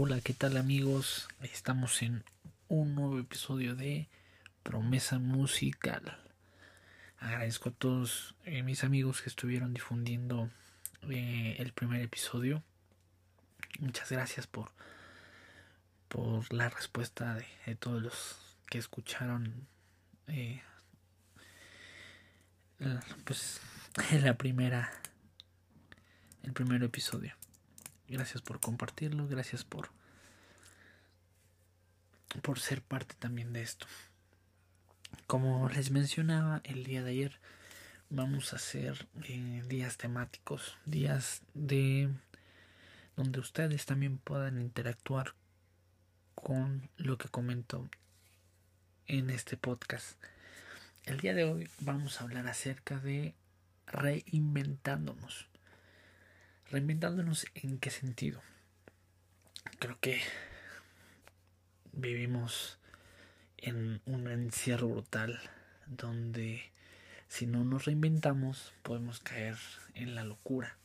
Hola, ¿qué tal amigos? Estamos en un nuevo episodio de Promesa Musical. Agradezco a todos eh, mis amigos que estuvieron difundiendo eh, el primer episodio. Muchas gracias por, por la respuesta de, todos los que escucharon eh, pues primera el primer episodio. Gracias por compartirlo, gracias por por ser parte también de esto. Como les mencionaba el día de ayer, vamos a hacer eh, días temáticos, días de donde ustedes también puedan interactuar con lo que comento en este podcast. El día de hoy vamos a hablar acerca de reinventándonos. Reinventándonos en qué sentido. Creo que vivimos en un encierro brutal donde si no nos reinventamos podemos caer en la locura.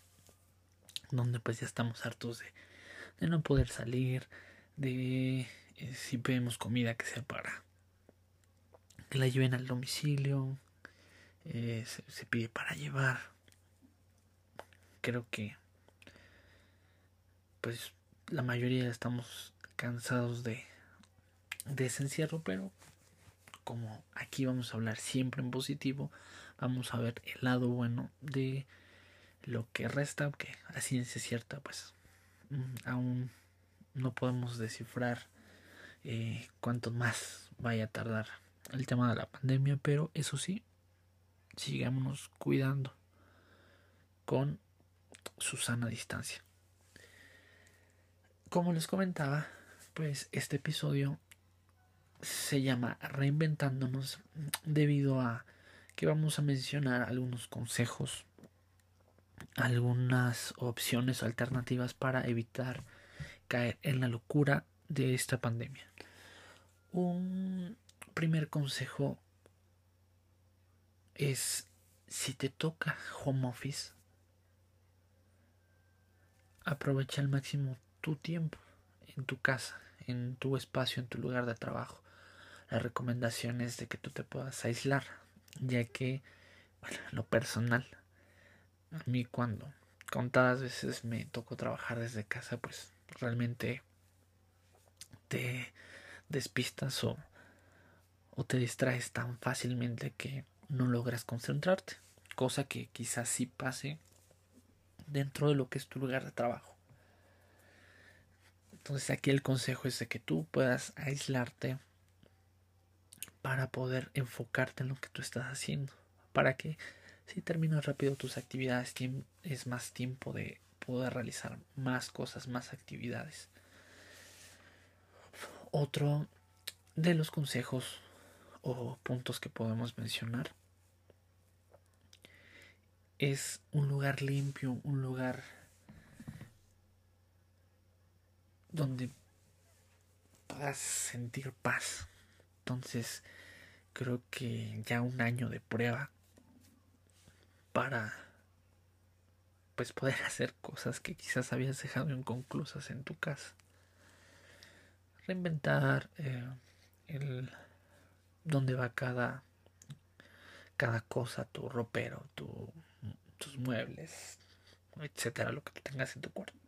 Donde pues ya estamos hartos de, no poder salir, de eh, si pedimos comida que sea para que la lleven al domicilio, eh, se pide para llevar. Creo que pues la mayoría estamos cansados de, de ese encierro, pero como aquí vamos a hablar siempre en positivo, vamos a ver el lado bueno de lo que resta, que a ciencia cierta, pues mm, aún no podemos descifrar eh, cuánto más vaya a tardar el tema de la pandemia, pero eso sí, sigámonos cuidando con su sana distancia. Como les comentaba, pues este episodio se llama Reinventándonos debido a que vamos a mencionar algunos consejos, algunas opciones alternativas para evitar caer en la locura de esta pandemia. Un primer consejo es si te toca home office, aprovecha al máximo tu tiempo en tu casa, en tu espacio, en tu lugar de trabajo. La recomendación es de que tú te puedas aislar, ya que, bueno, lo personal, a mí cuando contadas veces me tocó trabajar desde casa, pues realmente te despistas o, o te distraes tan fácilmente que no logras concentrarte, cosa que quizás sí pase dentro de lo que es tu lugar de trabajo. Entonces aquí el consejo es de que tú puedas aislarte para poder enfocarte en lo que tú estás haciendo. Para que si terminas rápido tus actividades es más tiempo de poder realizar más cosas, más actividades. Otro de los consejos o puntos que podemos mencionar es un lugar limpio, un lugar donde puedas sentir paz. Entonces, creo que ya un año de prueba para pues poder hacer cosas que quizás habías dejado inconclusas en tu casa. Reinventar eh, el dónde va cada cada cosa, tu ropero, tu, tus muebles, etcétera, lo que tengas en tu cuarto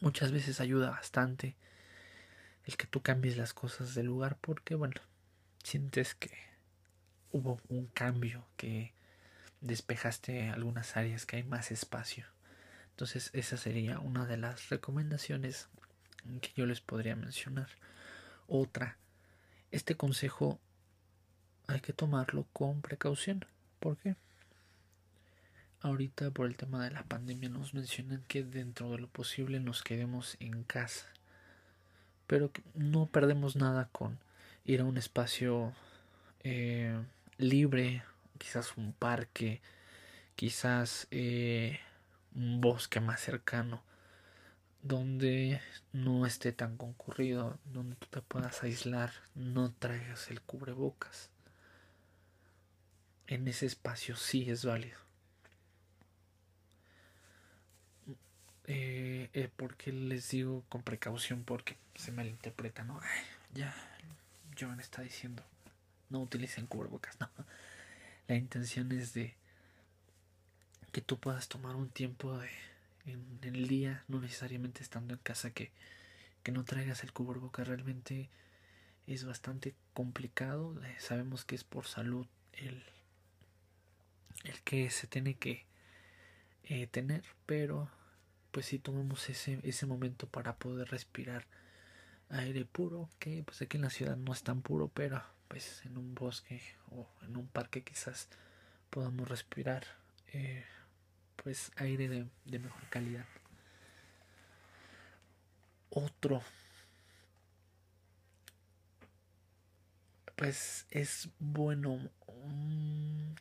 muchas veces ayuda bastante el que tú cambies las cosas del lugar porque bueno sientes que hubo un cambio que despejaste algunas áreas que hay más espacio. Entonces esa sería una de las recomendaciones que yo les podría mencionar. Otra este consejo hay que tomarlo con precaución. ¿por qué? Ahorita por el tema de la pandemia nos mencionan que dentro de lo posible nos quedemos en casa. Pero no perdemos nada con ir a un espacio eh, libre, quizás un parque, quizás eh, un bosque más cercano, donde no esté tan concurrido, donde tú te puedas aislar, no traigas el cubrebocas. En ese espacio sí es válido. Eh, eh, porque les digo con precaución porque se malinterpreta, ¿no? ya, John está diciendo, no utilicen cubrebocas, no. La intención es de que tú puedas tomar un tiempo de, en, el día, no necesariamente estando en casa, que, que no traigas el cubrebocas. Realmente es bastante complicado. Eh, sabemos que es por salud el, el que se tiene que eh, tener, pero pues si tomamos ese, ese momento para poder respirar aire puro, que pues aquí en la ciudad no es tan puro, pero pues en un bosque o en un parque quizás podamos respirar eh, pues aire de, mejor calidad. Otro pues es bueno. Mm,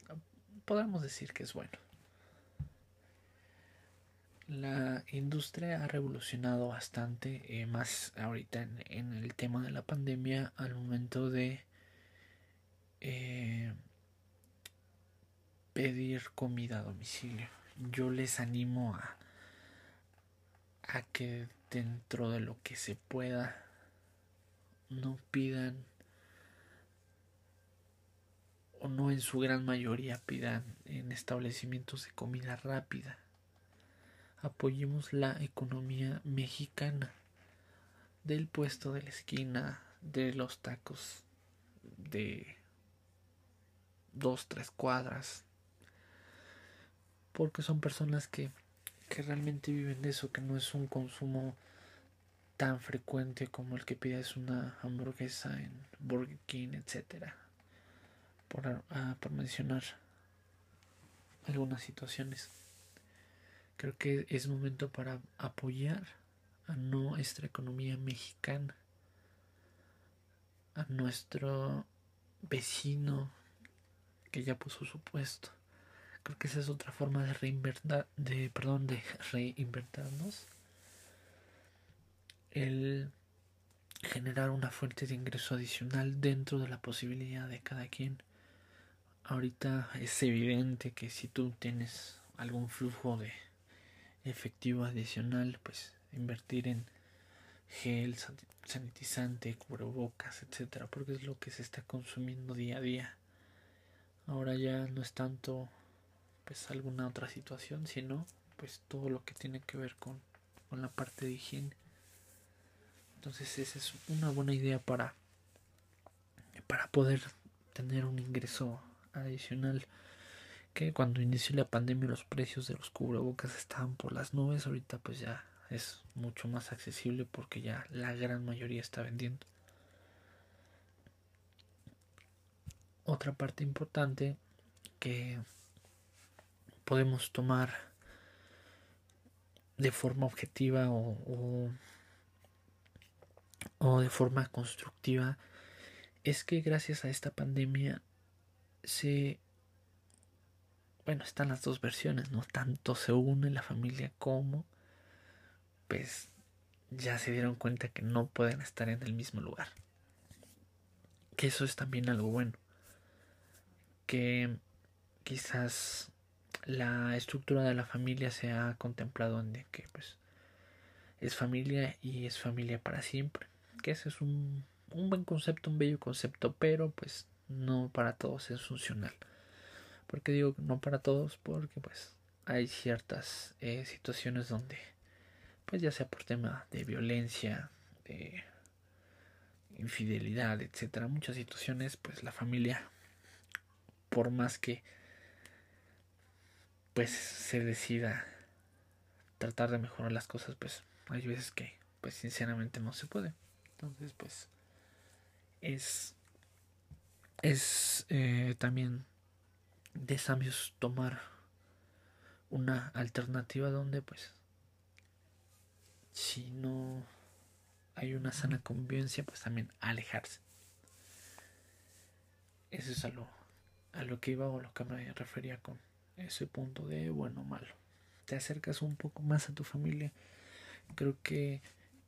podemos decir que es bueno. La industria ha revolucionado bastante, eh, más ahorita en, el tema de la pandemia, al momento de eh, pedir comida a domicilio. Yo les animo a, a que dentro de lo que se pueda no pidan o no en su gran mayoría pidan en establecimientos de comida rápida apoyemos la economía mexicana. Del puesto de la esquina, de los tacos de dos, tres cuadras, porque son personas que, que realmente viven de eso, que no es un consumo tan frecuente como el que pides una hamburguesa en Burger King, etcétera, por, ah, por mencionar algunas situaciones. Creo que es momento para apoyar a nuestra economía mexicana, a nuestro vecino que ya puso su puesto. Creo que esa es otra forma de reinvertir, de, perdón, de reinvertirnos. El generar una fuente de ingreso adicional dentro de la posibilidad de cada quien. Ahorita es evidente que si tú tienes algún flujo de efectivo adicional, pues invertir en gel, sanitizante, cubrebocas, etcétera, porque es lo que se está consumiendo día a día. Ahora ya no es tanto pues alguna otra situación, sino pues todo lo que tiene que ver con, con la parte de higiene. Entonces esa es una buena idea para para poder tener un ingreso adicional que cuando inició la pandemia los precios de los cubrebocas estaban por las nubes, ahorita pues ya es mucho más accesible porque ya la gran mayoría está vendiendo. Otra parte importante que podemos tomar de forma objetiva o, o, o de forma constructiva es que gracias a esta pandemia se bueno, están las dos versiones, ¿no? Tanto se une la familia como, pues, ya se dieron cuenta que no pueden estar en el mismo lugar. Que eso es también algo bueno. Que quizás la estructura de la familia se ha contemplado en que, pues, es familia y es familia para siempre. Que ese es un, un buen concepto, un bello concepto, pero pues no para todos es funcional. Porque digo no para todos? Porque pues hay ciertas eh, situaciones donde, pues ya sea por tema de violencia, de infidelidad, etcétera, muchas situaciones, pues la familia, por más que pues se decida tratar de mejorar las cosas, pues hay veces que pues sinceramente no se puede. Entonces pues es es eh, también de sabios tomar una alternativa donde pues si no hay una sana convivencia pues también alejarse. Eso es a lo, a lo que iba o lo que me refería con ese punto de bueno malo. Te acercas un poco más a tu familia. Creo que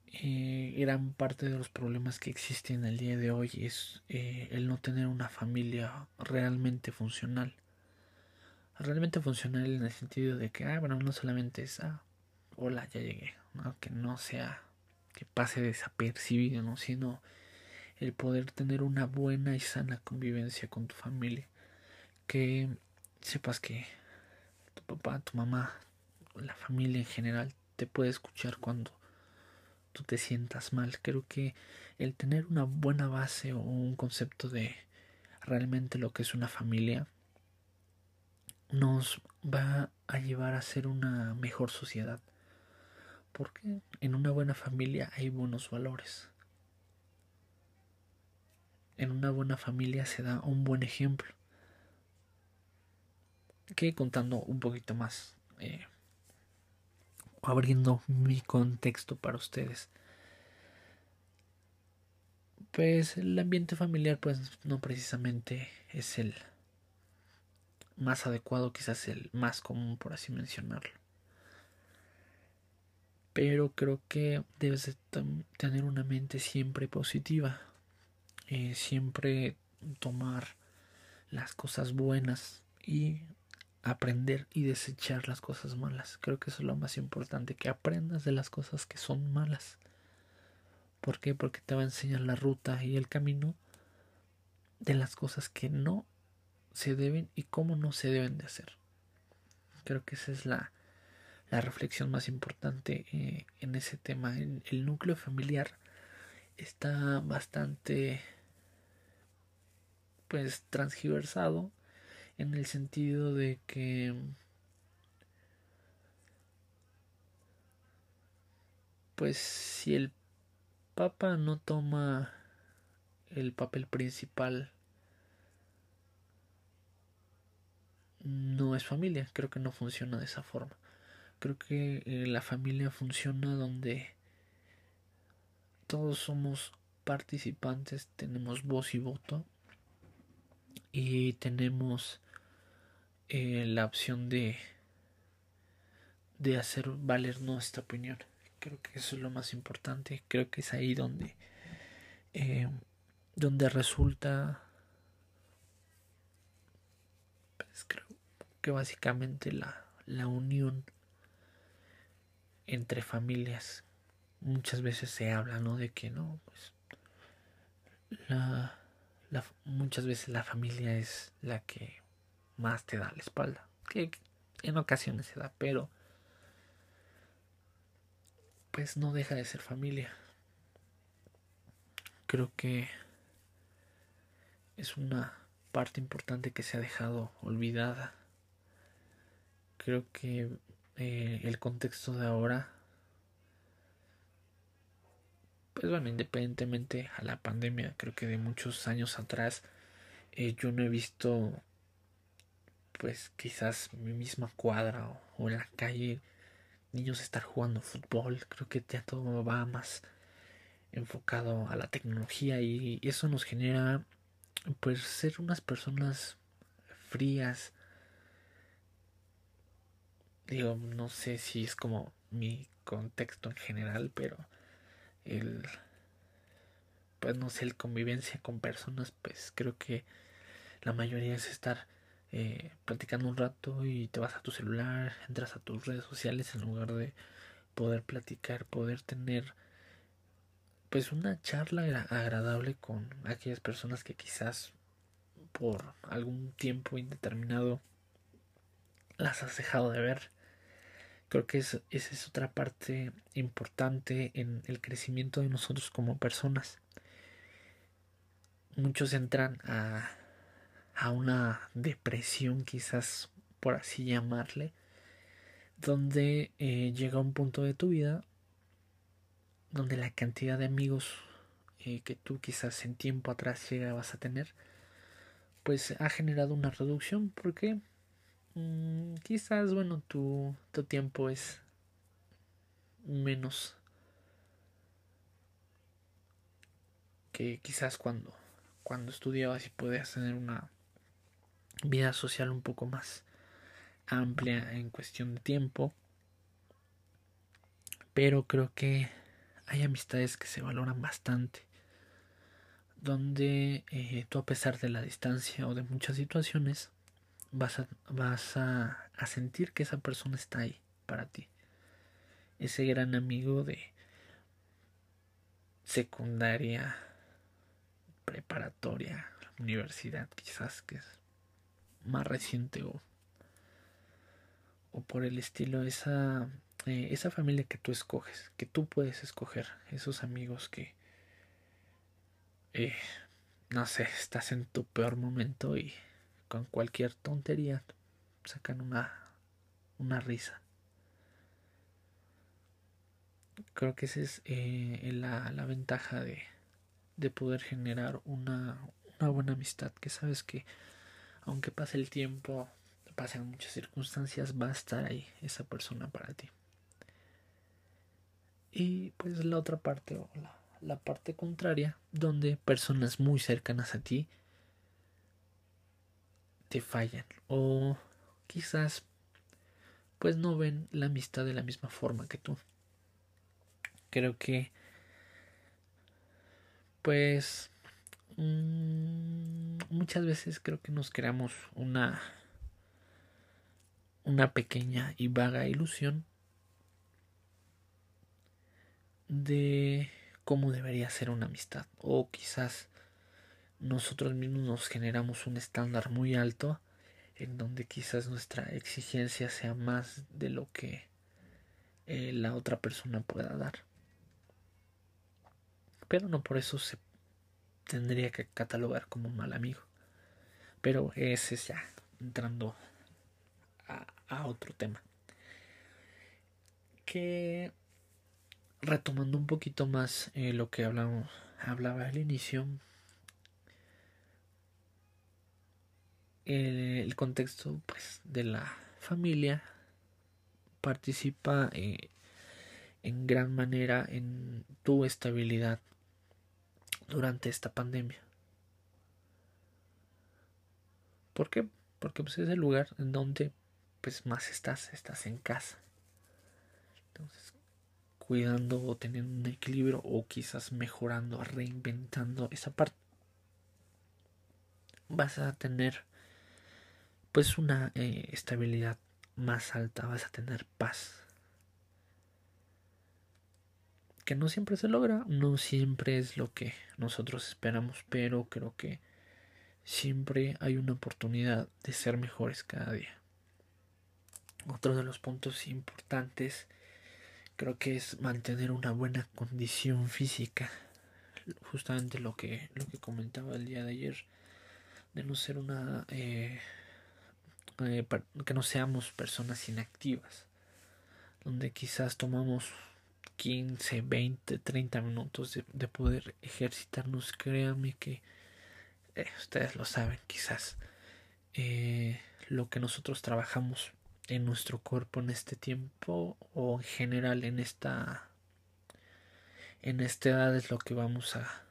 eh, gran parte de los problemas que existen el día de hoy es eh, el no tener una familia realmente funcional realmente funcional en el sentido de que, ah, bueno, no solamente es, ah, hola, ya llegué, que no sea que pase desapercibido, ¿no? sino el poder tener una buena y sana convivencia con tu familia, que sepas que tu papá, tu mamá, la familia en general te puede escuchar cuando tú te sientas mal. Creo que el tener una buena base o un concepto de realmente lo que es una familia nos va a llevar a ser una mejor sociedad. Porque en una buena familia hay buenos valores. En una buena familia se da un buen ejemplo. Que contando un poquito más, eh, abriendo mi contexto para ustedes. Pues el ambiente familiar, pues no precisamente es el más adecuado, quizás el más común, por así mencionarlo. Pero creo que debes tener una mente siempre positiva, eh, siempre tomar las cosas buenas y aprender y desechar las cosas malas. Creo que eso es lo más importante, que aprendas de las cosas que son malas. ¿Por qué? Porque te va a enseñar la ruta y el camino de las cosas que no se deben y cómo no se deben de hacer. Creo que esa es la, la reflexión más importante eh, en ese tema. El, el núcleo familiar está bastante pues transgiversado en el sentido de que pues si el papa no toma el papel principal no es familia, creo que no funciona de esa forma. Creo que eh, la familia funciona donde todos somos participantes, tenemos voz y voto y tenemos eh, la opción de de hacer valer nuestra opinión. Creo que eso es lo más importante. Creo que es ahí donde eh, donde resulta pues que básicamente la, la unión entre familias muchas veces se habla no de que no pues la muchas veces la familia es la que más te da la espalda. Que en ocasiones se da, pero pues no deja de ser familia. Creo que es una parte importante que se ha dejado olvidada. Creo que eh, el contexto de ahora pues bueno, independientemente a la pandemia, creo que de muchos años atrás, eh, yo no he visto, pues quizás mi misma cuadra o, en la calle, niños estar jugando fútbol. Creo que ya todo va más enfocado a la tecnología y eso nos genera, pues, ser unas personas frías. Digo, no sé si es como mi contexto en general, pero el pues no sé el convivencia con personas pues creo que la mayoría es estar eh, platicando un rato y te vas a tu celular entras a tus redes sociales en lugar de poder platicar poder tener pues una charla agradable con aquellas personas que quizás por algún tiempo indeterminado las has dejado de ver Creo que esa es otra parte importante en el crecimiento de nosotros como personas. Muchos entran a, a una depresión, quizás por así llamarle, donde eh, llega un punto de tu vida donde la cantidad de amigos eh, que tú quizás en tiempo atrás llegabas a tener, pues ha generado una reducción. ¿Por qué? Mm, quizás, bueno, tu, tu tiempo es menos que quizás cuando, cuando estudiabas y podías tener una vida social un poco más amplia en cuestión de tiempo. Pero creo que hay amistades que se valoran bastante. Donde eh, tú a pesar de la distancia o de muchas situaciones, vas a, vas a, sentir que esa persona está ahí para ti. ese gran amigo de secundaria, preparatoria, universidad, quizás que es más reciente o, o por el estilo, esa, eh, esa familia que tú escoges, que tú puedes escoger, esos amigos que, eh, no sé, estás en tu peor momento y con cualquier tontería sacan una, una risa. Creo que esa es eh, la, la, ventaja de, de poder generar una, una buena amistad, que sabes que aunque pase el tiempo, pasen muchas circunstancias, va a estar ahí esa persona para ti. Y pues la otra parte la, la parte contraria, donde personas muy cercanas a ti te fallan o quizás pues no ven la amistad de la misma forma que tú. Creo que pues mmm, muchas veces creo que nos creamos una una pequeña y vaga ilusión de cómo debería ser una amistad o quizás nosotros mismos nos generamos un estándar muy alto en donde quizás nuestra exigencia sea más de lo que eh, la otra persona pueda dar pero no por eso se tendría que catalogar como un mal amigo. Pero ese es ya entrando a, otro tema. Que retomando un poquito más eh, lo que hablamos, hablaba al inicio, el, contexto pues, de la familia participa eh, en gran manera en tu estabilidad durante esta pandemia. ¿Por qué? Porque pues, es el lugar en donde pues más estás, estás en casa. Entonces, cuidando o teniendo un equilibrio o quizás mejorando, reinventando esa parte, vas a tener pues una eh, estabilidad más alta, vas a tener paz, que no siempre se logra, no siempre es lo que nosotros esperamos, pero creo que siempre hay una oportunidad de ser mejores cada día. Otro de los puntos importantes creo que es mantener una buena condición física. Justamente lo que, lo que comentaba el día de ayer, de no ser una... Eh, eh, que no seamos personas inactivas, donde quizás tomamos 15, 20, 30 minutos de, poder ejercitarnos, créanme que eh, ustedes lo saben quizás. Eh, lo que nosotros trabajamos en nuestro cuerpo en este tiempo o en general en esta en esta edad es lo que vamos a,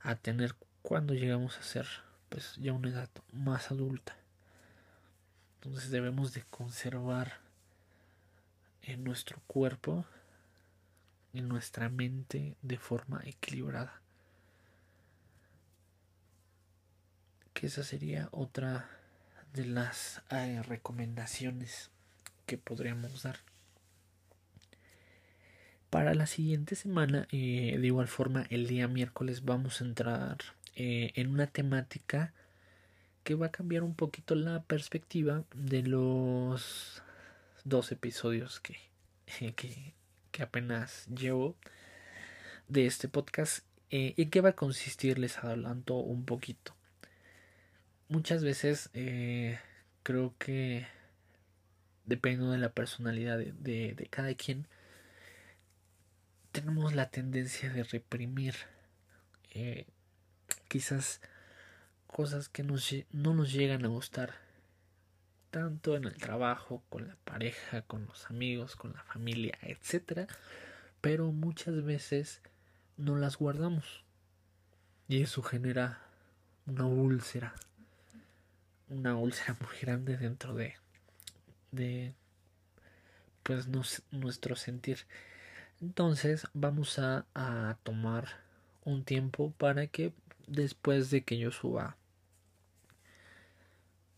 a tener cuando llegamos a ser pues ya una edad más adulta entonces debemos de conservar en nuestro cuerpo en nuestra mente de forma equilibrada. Que esa sería otra de las eh, recomendaciones que podríamos dar. Para la siguiente semana, eh, de igual forma, el día miércoles vamos a entrar eh, en una temática que va a cambiar un poquito la perspectiva de los dos episodios que, que que apenas llevo de este podcast. Eh, ¿Y qué va a consistir? Les adelanto un poquito. Muchas veces eh, creo que dependiendo de la personalidad de, cada quien, tenemos la tendencia de reprimir eh, quizás cosas que no nos llegan a gustar tanto en el trabajo, con la pareja, con los amigos, con la familia, etcétera, pero muchas veces no las guardamos y eso genera una úlcera, una úlcera muy grande dentro de de pues nuestro sentir. Entonces vamos a tomar un tiempo para que después de que yo suba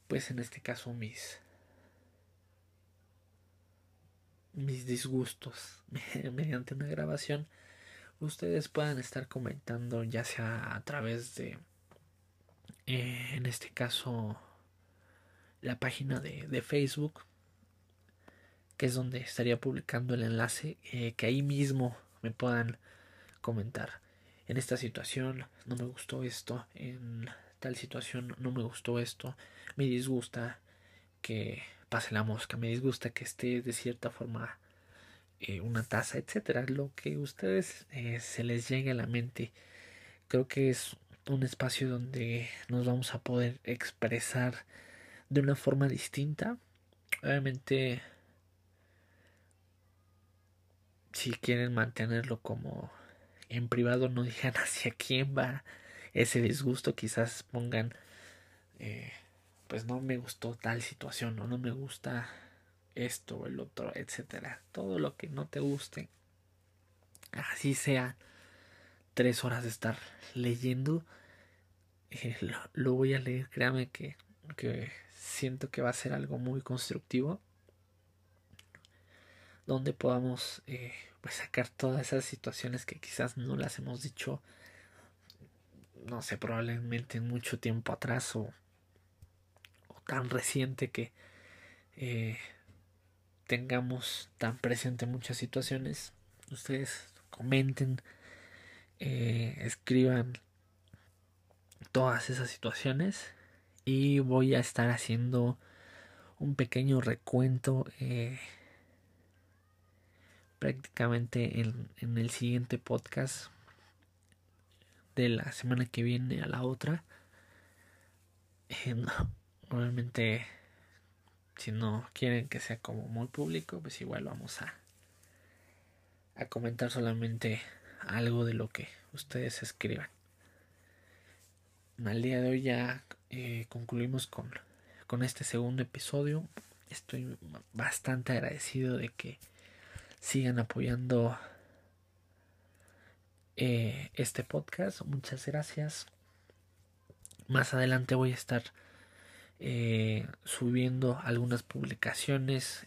pues en este caso mis mis disgustos mediante una grabación, ustedes puedan estar comentando ya sea a través de, eh, en este caso, la página de, Facebook, que es donde estaría publicando el enlace, eh, que ahí mismo me puedan comentar. En esta situación no me gustó esto, en tal situación no me gustó esto, me disgusta que pase la mosca, me disgusta que esté de cierta forma eh, una taza, etcétera, lo que ustedes eh, se les llegue a la mente. Creo que es un espacio donde nos vamos a poder expresar de una forma distinta. Obviamente, si quieren mantenerlo como en privado, no digan hacia quién va ese disgusto, quizás pongan, eh, pues no me gustó tal situación o no me gusta esto o el otro, etcétera. Todo lo que no te guste, así sea tres horas de estar leyendo, eh, lo, voy a leer. Créame que, que siento que va a ser algo muy constructivo donde podamos eh, pues sacar todas esas situaciones que quizás no las hemos dicho no sé probablemente en mucho tiempo atrás o, o tan reciente que eh, tengamos tan presente muchas situaciones ustedes comenten eh, escriban todas esas situaciones y voy a estar haciendo un pequeño recuento eh, prácticamente en, en, el siguiente podcast de la semana que viene a la otra eh, obviamente si no quieren que sea como muy público pues igual vamos a a comentar solamente algo de lo que ustedes escriban al día de hoy ya eh, concluimos con, con este segundo episodio. Estoy bastante agradecido de que sigan apoyando eh, este podcast. Muchas gracias. Más adelante voy a estar eh, subiendo algunas publicaciones.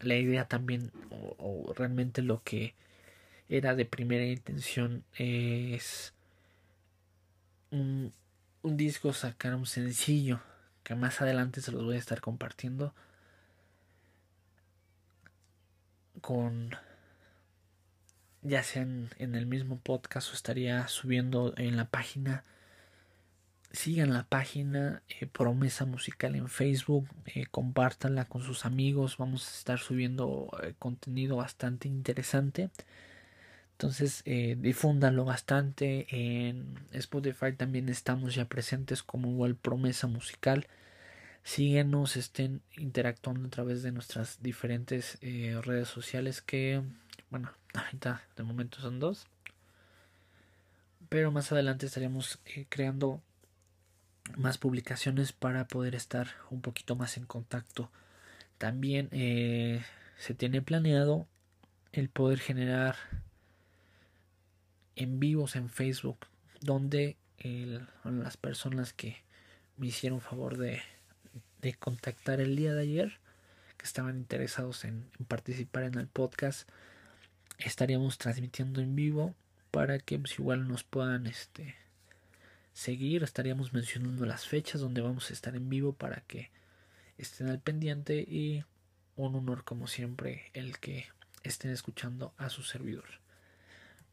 la idea también, o, realmente lo que era de primera intención, es un, un disco, sacar un sencillo que más adelante se los voy a estar compartiendo con ya sea en, el mismo podcast o estaría subiendo en la página sigan la página eh, promesa musical en facebook eh, compártanla con sus amigos vamos a estar subiendo eh, contenido bastante interesante entonces, eh, difúndanlo bastante. En Spotify también estamos ya presentes como igual promesa musical. Síguenos, estén interactuando a través de nuestras diferentes eh, redes sociales que, bueno, ahorita de momento son dos. Pero más adelante estaremos eh, creando más publicaciones para poder estar un poquito más en contacto. También eh, se tiene planeado el poder generar en vivos en Facebook donde las personas que me hicieron favor de, de, contactar el día de ayer que estaban interesados en, participar en el podcast estaríamos transmitiendo en vivo para que pues, igual nos puedan este seguir estaríamos mencionando las fechas donde vamos a estar en vivo para que estén al pendiente y un honor como siempre el que estén escuchando a su servidor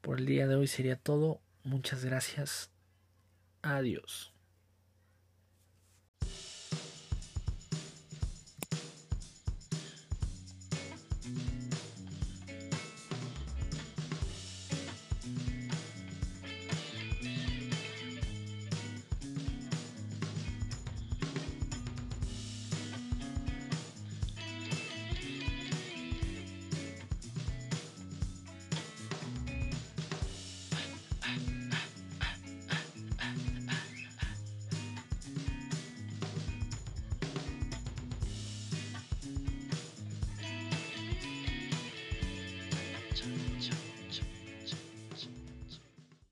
por el día de hoy sería todo. Muchas gracias. Adiós.